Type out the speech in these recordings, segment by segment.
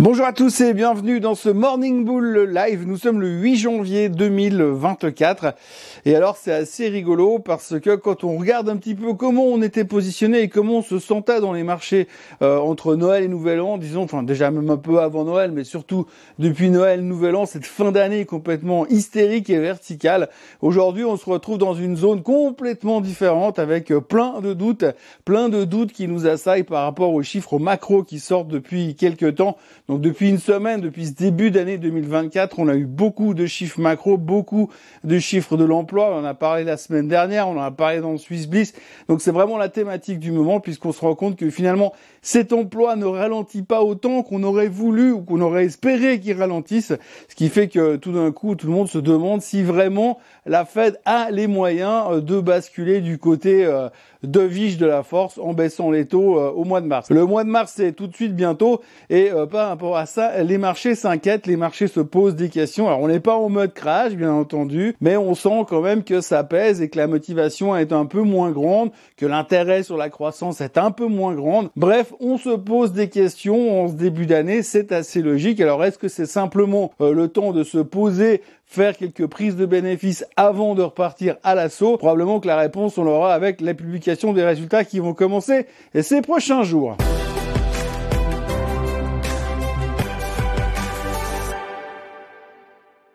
Bonjour à tous et bienvenue dans ce Morning Bull Live. Nous sommes le 8 janvier 2024 et alors c'est assez rigolo parce que quand on regarde un petit peu comment on était positionné et comment on se sentait dans les marchés euh, entre Noël et Nouvel An, disons, enfin déjà même un peu avant Noël, mais surtout depuis Noël, Nouvel An, cette fin d'année complètement hystérique et verticale. Aujourd'hui, on se retrouve dans une zone complètement différente avec plein de doutes, plein de doutes qui nous assaillent par rapport aux chiffres macro qui sortent depuis quelques temps. Donc depuis une semaine, depuis ce début d'année 2024, on a eu beaucoup de chiffres macro, beaucoup de chiffres de l'emploi. On en a parlé la semaine dernière, on en a parlé dans le Swiss Bliss. Donc c'est vraiment la thématique du moment puisqu'on se rend compte que finalement cet emploi ne ralentit pas autant qu'on aurait voulu ou qu'on aurait espéré qu'il ralentisse. Ce qui fait que tout d'un coup, tout le monde se demande si vraiment la Fed a les moyens euh, de basculer du côté euh, de Viche de la force en baissant les taux euh, au mois de mars. Le mois de mars, c'est tout de suite bientôt et par rapport à ça, les marchés s'inquiètent, les marchés se posent des questions. Alors on n'est pas en mode crash, bien entendu, mais on sent quand même que ça pèse et que la motivation est un peu moins grande, que l'intérêt sur la croissance est un peu moins grande. Bref, on se pose des questions en ce début d'année, c'est assez logique. Alors est-ce que c'est simplement le temps de se poser faire quelques prises de bénéfices avant de repartir à l'assaut Probablement que la réponse, on l'aura avec la publication des résultats qui vont commencer ces prochains jours.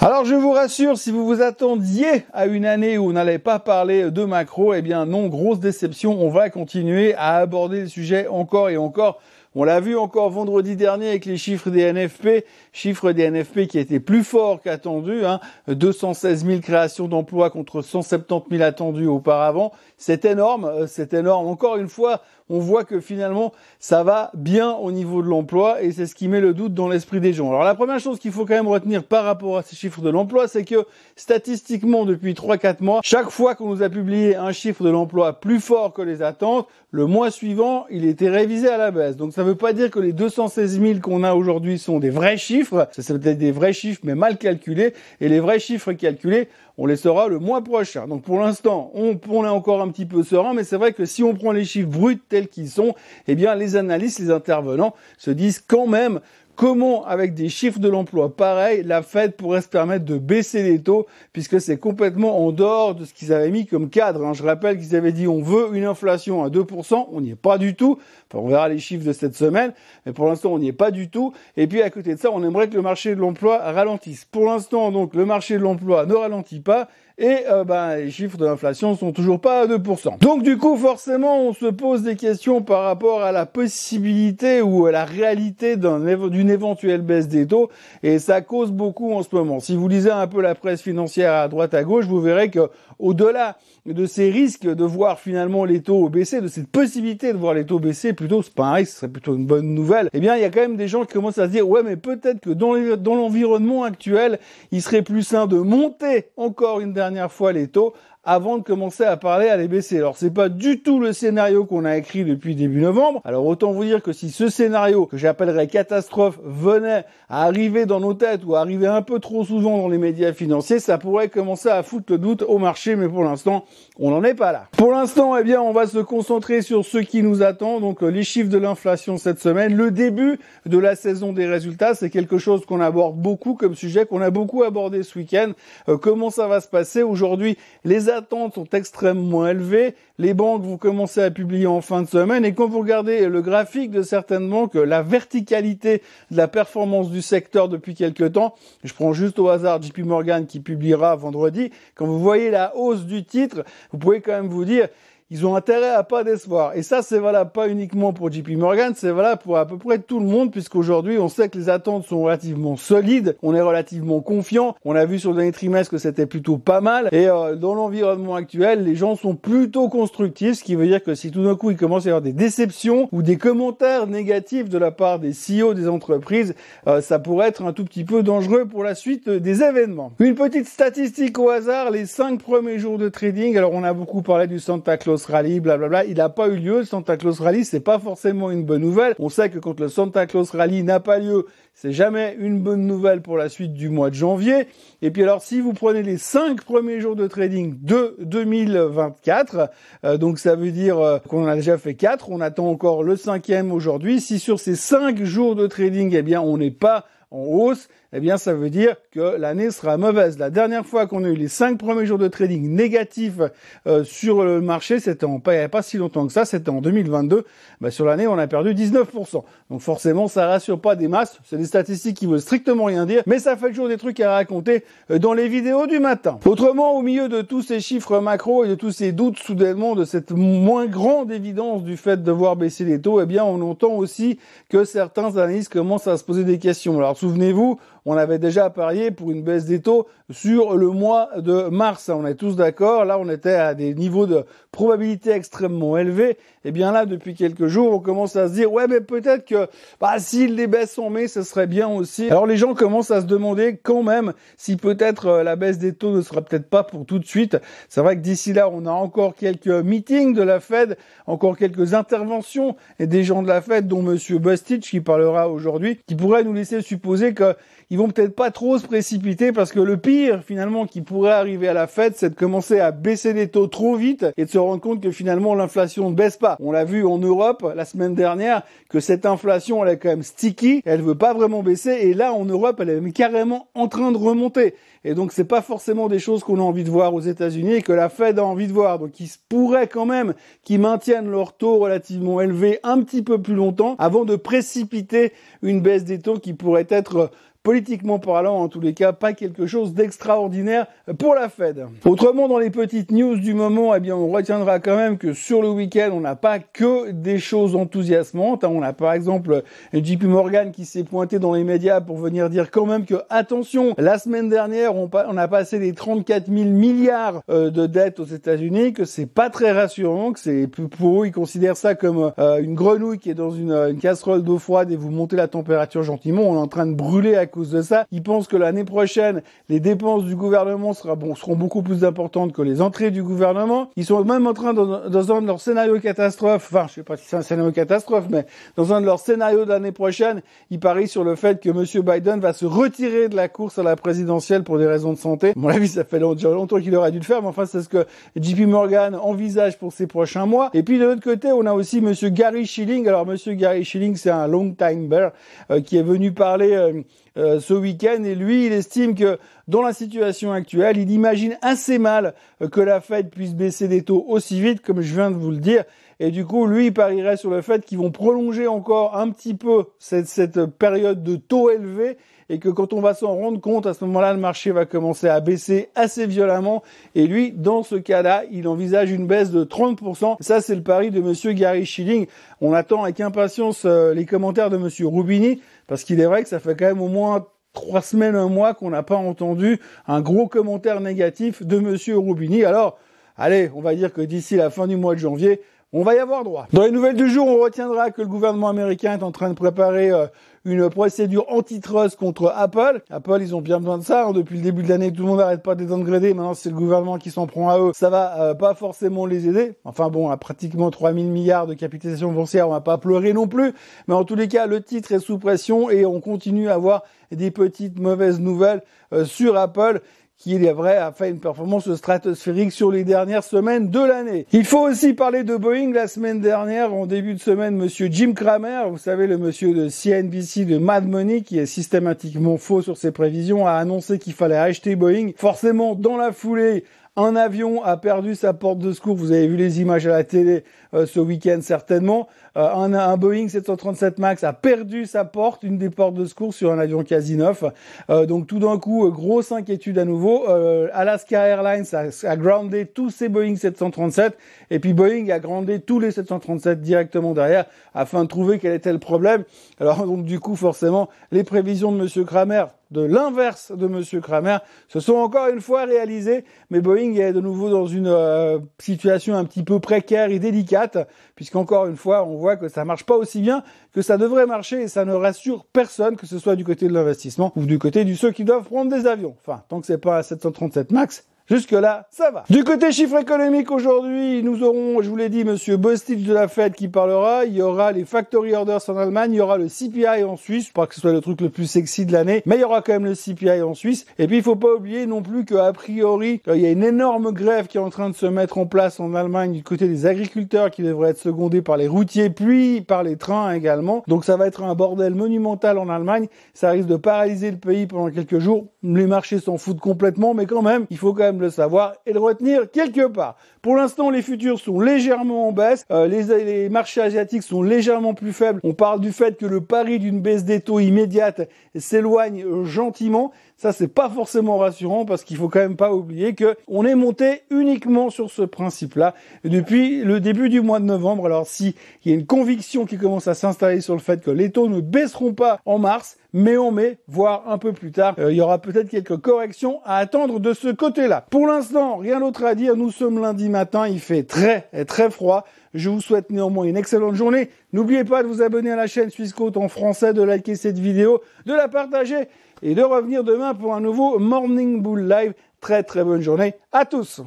Alors je vous rassure, si vous vous attendiez à une année où on n'allait pas parler de macro, eh bien non, grosse déception, on va continuer à aborder le sujet encore et encore on l'a vu encore vendredi dernier avec les chiffres des NFP, chiffres des NFP qui étaient plus forts qu'attendus, hein, 216 000 créations d'emplois contre 170 000 attendus auparavant. C'est énorme, euh, c'est énorme. Encore une fois, on voit que finalement, ça va bien au niveau de l'emploi et c'est ce qui met le doute dans l'esprit des gens. Alors la première chose qu'il faut quand même retenir par rapport à ces chiffres de l'emploi, c'est que statistiquement, depuis 3-4 mois, chaque fois qu'on nous a publié un chiffre de l'emploi plus fort que les attentes, le mois suivant, il était révisé à la baisse. Ne veut pas dire que les 216 000 qu'on a aujourd'hui sont des vrais chiffres. C'est peut-être des vrais chiffres, mais mal calculés. Et les vrais chiffres calculés, on les saura le mois prochain. Donc pour l'instant, on, est encore un petit peu serein, mais c'est vrai que si on prend les chiffres bruts tels qu'ils sont, eh bien les analystes, les intervenants se disent quand même Comment, avec des chiffres de l'emploi pareils, la Fed pourrait se permettre de baisser les taux, puisque c'est complètement en dehors de ce qu'ils avaient mis comme cadre. Hein. Je rappelle qu'ils avaient dit on veut une inflation à 2%, on n'y est pas du tout. Enfin, on verra les chiffres de cette semaine, mais pour l'instant on n'y est pas du tout. Et puis à côté de ça, on aimerait que le marché de l'emploi ralentisse. Pour l'instant, donc, le marché de l'emploi ne ralentit pas, et euh, ben, les chiffres de l'inflation sont toujours pas à 2%. Donc du coup, forcément, on se pose des questions par rapport à la possibilité ou à la réalité d'une éventuelle baisse des taux, et ça cause beaucoup en ce moment. Si vous lisez un peu la presse financière à droite à gauche, vous verrez que au-delà de ces risques de voir finalement les taux baisser, de cette possibilité de voir les taux baisser, plutôt c'est pas un risque, ce serait plutôt une bonne nouvelle. Eh bien, il y a quand même des gens qui commencent à se dire ouais, mais peut-être que dans l'environnement actuel, il serait plus sain de monter encore une dernière fois les taux avant de commencer à parler à les baisser. Alors c'est pas du tout le scénario qu'on a écrit depuis début novembre. Alors autant vous dire que si ce scénario que j'appellerais catastrophe venait à arriver dans nos têtes ou à arriver un peu trop souvent dans les médias financiers, ça pourrait commencer à foutre le doute au marché, mais pour l'instant, on n'en est pas là. Pour l'instant, eh bien, on va se concentrer sur ce qui nous attend, donc euh, les chiffres de l'inflation cette semaine, le début de la saison des résultats, c'est quelque chose qu'on aborde beaucoup comme sujet, qu'on a beaucoup abordé ce week-end. Euh, comment ça va se passer aujourd'hui? Les attentes sont extrêmement élevées. Les banques vont commencer à publier en fin de semaine. Et quand vous regardez le graphique de certaines banques, la verticalité de la performance du secteur depuis quelques temps, je prends juste au hasard JP Morgan qui publiera vendredi, quand vous voyez la hausse du titre, vous pouvez quand même vous dire, ils ont intérêt à pas d'espoir. Et ça, c'est valable pas uniquement pour JP Morgan, c'est valable pour à peu près tout le monde, puisqu'aujourd'hui, on sait que les attentes sont relativement solides, on est relativement confiant. On a vu sur le dernier trimestre que c'était plutôt pas mal. Et euh, dans l'environnement actuel, les gens sont plutôt constructifs, ce qui veut dire que si tout d'un coup, il commence à y avoir des déceptions ou des commentaires négatifs de la part des CEO des entreprises, euh, ça pourrait être un tout petit peu dangereux pour la suite des événements. Une petite statistique au hasard, les cinq premiers jours de trading. Alors, on a beaucoup parlé du Santa Claus Claus Rally, blablabla. Il n'a pas eu lieu. Le Santa Claus Rally, c'est pas forcément une bonne nouvelle. On sait que quand le Santa Claus Rally n'a pas lieu, c'est jamais une bonne nouvelle pour la suite du mois de janvier. Et puis alors, si vous prenez les cinq premiers jours de trading de 2024, euh, donc ça veut dire euh, qu'on a déjà fait quatre, on attend encore le cinquième aujourd'hui. Si sur ces cinq jours de trading, eh bien, on n'est pas en hausse, eh bien ça veut dire que l'année sera mauvaise. La dernière fois qu'on a eu les cinq premiers jours de trading négatifs euh, sur le marché, c'était en pas, pas si longtemps que ça, c'était en 2022. Bah, sur l'année, on a perdu 19%. Donc forcément, ça rassure pas des masses. C'est des statistiques qui veulent strictement rien dire, mais ça fait toujours des trucs à raconter euh, dans les vidéos du matin. Autrement, au milieu de tous ces chiffres macro et de tous ces doutes soudainement de cette moins grande évidence du fait de voir baisser les taux, eh bien on entend aussi que certains analystes commencent à se poser des questions. Alors souvenez-vous, on avait déjà parié pour une baisse des taux sur le mois de mars. On est tous d'accord. Là, on était à des niveaux de probabilité extrêmement élevés. Et bien là, depuis quelques jours, on commence à se dire, ouais, mais peut-être que bah, s'il les baisse en mai, ce serait bien aussi. Alors les gens commencent à se demander quand même si peut-être euh, la baisse des taux ne sera peut-être pas pour tout de suite. C'est vrai que d'ici là, on a encore quelques meetings de la Fed, encore quelques interventions et des gens de la Fed, dont Monsieur Bustich qui parlera aujourd'hui, qui pourraient nous laisser supposer que ils vont peut-être pas trop se précipiter parce que le pire finalement qui pourrait arriver à la Fed, c'est de commencer à baisser les taux trop vite et de se rendre compte que finalement l'inflation ne baisse pas. On l'a vu en Europe la semaine dernière que cette inflation elle est quand même sticky, elle veut pas vraiment baisser et là en Europe elle est carrément en train de remonter. Et donc c'est pas forcément des choses qu'on a envie de voir aux États-Unis et que la Fed a envie de voir. Donc il se pourrait quand même qu'ils maintiennent leur taux relativement élevé un petit peu plus longtemps avant de précipiter une baisse des taux qui pourrait être politiquement parlant, en tous les cas, pas quelque chose d'extraordinaire pour la Fed. Autrement, dans les petites news du moment, eh bien, on retiendra quand même que sur le week-end, on n'a pas que des choses enthousiasmantes. On a par exemple JP Morgan qui s'est pointé dans les médias pour venir dire quand même que, attention, la semaine dernière, on, a passé les 34 000 milliards euh, de dettes aux États-Unis, que c'est pas très rassurant, que c'est pour eux, ils considèrent ça comme euh, une grenouille qui est dans une, une casserole d'eau froide et vous montez la température gentiment. On est en train de brûler à cause de ça. Ils pensent que l'année prochaine, les dépenses du gouvernement bon, seront beaucoup plus importantes que les entrées du gouvernement. Ils sont même en train, dans, dans un de leurs scénarios catastrophes, enfin, je sais pas si c'est un scénario catastrophe, mais dans un de leurs scénarios de l'année prochaine, ils parient sur le fait que M. Biden va se retirer de la course à la présidentielle pour des raisons de santé. À mon avis, ça fait longtemps qu'il aurait dû le faire, mais enfin, c'est ce que JP Morgan envisage pour ces prochains mois. Et puis, de l'autre côté, on a aussi M. Gary Schilling. Alors, M. Gary Schilling, c'est un long time bear euh, qui est venu parler euh, euh, ce week-end et lui, il estime que dans la situation actuelle, il imagine assez mal euh, que la Fed puisse baisser des taux aussi vite, comme je viens de vous le dire. Et du coup, lui, il parierait sur le fait qu'ils vont prolonger encore un petit peu cette, cette période de taux élevés et que quand on va s'en rendre compte, à ce moment-là, le marché va commencer à baisser assez violemment. Et lui, dans ce cas-là, il envisage une baisse de 30%. Ça, c'est le pari de monsieur Gary Schilling. On attend avec impatience euh, les commentaires de monsieur Rubini parce qu'il est vrai que ça fait quand même au moins trois semaines, un mois qu'on n'a pas entendu un gros commentaire négatif de monsieur Rubini. Alors, allez, on va dire que d'ici la fin du mois de janvier, on va y avoir droit. Dans les nouvelles du jour, on retiendra que le gouvernement américain est en train de préparer euh, une procédure antitrust contre Apple. Apple, ils ont bien besoin de ça. Hein. Depuis le début de l'année, tout le monde n'arrête pas de les Maintenant, c'est le gouvernement qui s'en prend à eux. Ça va euh, pas forcément les aider. Enfin bon, à pratiquement 3000 milliards de capitalisation boursière, on va pas pleurer non plus. Mais en tous les cas, le titre est sous pression et on continue à avoir des petites mauvaises nouvelles euh, sur Apple qui, il est vrai, a fait une performance stratosphérique sur les dernières semaines de l'année. Il faut aussi parler de Boeing. La semaine dernière, en début de semaine, monsieur Jim Cramer, vous savez, le monsieur de CNBC de Mad Money, qui est systématiquement faux sur ses prévisions, a annoncé qu'il fallait acheter Boeing. Forcément, dans la foulée, un avion a perdu sa porte de secours. Vous avez vu les images à la télé euh, ce week-end certainement. Euh, un, un, Boeing 737 Max a perdu sa porte, une des portes de secours sur un avion quasi neuf. Euh, donc tout d'un coup, grosse inquiétude à nouveau. Alaska Airlines a, a groundé tous ses Boeing 737 et puis Boeing a groundé tous les 737 directement derrière afin de trouver quel était le problème. Alors donc du coup forcément les prévisions de Monsieur Kramer de l'inverse de Monsieur Kramer se sont encore une fois réalisées, mais Boeing est de nouveau dans une euh, situation un petit peu précaire et délicate, puisqu'encore une fois, on voit que ça marche pas aussi bien que ça devrait marcher et ça ne rassure personne, que ce soit du côté de l'investissement ou du côté de ceux qui doivent prendre des avions. Enfin, tant que c'est pas un 737 Max, Jusque-là, ça va. Du côté chiffre économique aujourd'hui, nous aurons, je vous l'ai dit, monsieur Bostich de la Fed qui parlera. Il y aura les factory orders en Allemagne, il y aura le CPI en Suisse. Je crois que ce soit le truc le plus sexy de l'année, mais il y aura quand même le CPI en Suisse. Et puis, il faut pas oublier non plus qu'a priori, il y a une énorme grève qui est en train de se mettre en place en Allemagne du côté des agriculteurs qui devraient être secondés par les routiers, puis par les trains également. Donc, ça va être un bordel monumental en Allemagne. Ça risque de paralyser le pays pendant quelques jours. Les marchés s'en foutent complètement, mais quand même, il faut quand même le savoir et le retenir quelque part. Pour l'instant, les futurs sont légèrement en baisse. Euh, les, les, marchés asiatiques sont légèrement plus faibles. On parle du fait que le pari d'une baisse des taux immédiate s'éloigne euh, gentiment. Ça, c'est pas forcément rassurant parce qu'il faut quand même pas oublier que on est monté uniquement sur ce principe-là depuis le début du mois de novembre. Alors, si il y a une conviction qui commence à s'installer sur le fait que les taux ne baisseront pas en mars, mais en mai, voire un peu plus tard, euh, il y aura peut-être quelques corrections à attendre de ce côté-là. Pour l'instant, rien d'autre à dire. Nous sommes lundi matin, il fait très très froid. Je vous souhaite néanmoins une excellente journée. N'oubliez pas de vous abonner à la chaîne Suisse en français, de liker cette vidéo, de la partager et de revenir demain pour un nouveau Morning Bull Live. Très très bonne journée à tous.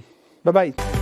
Bye bye.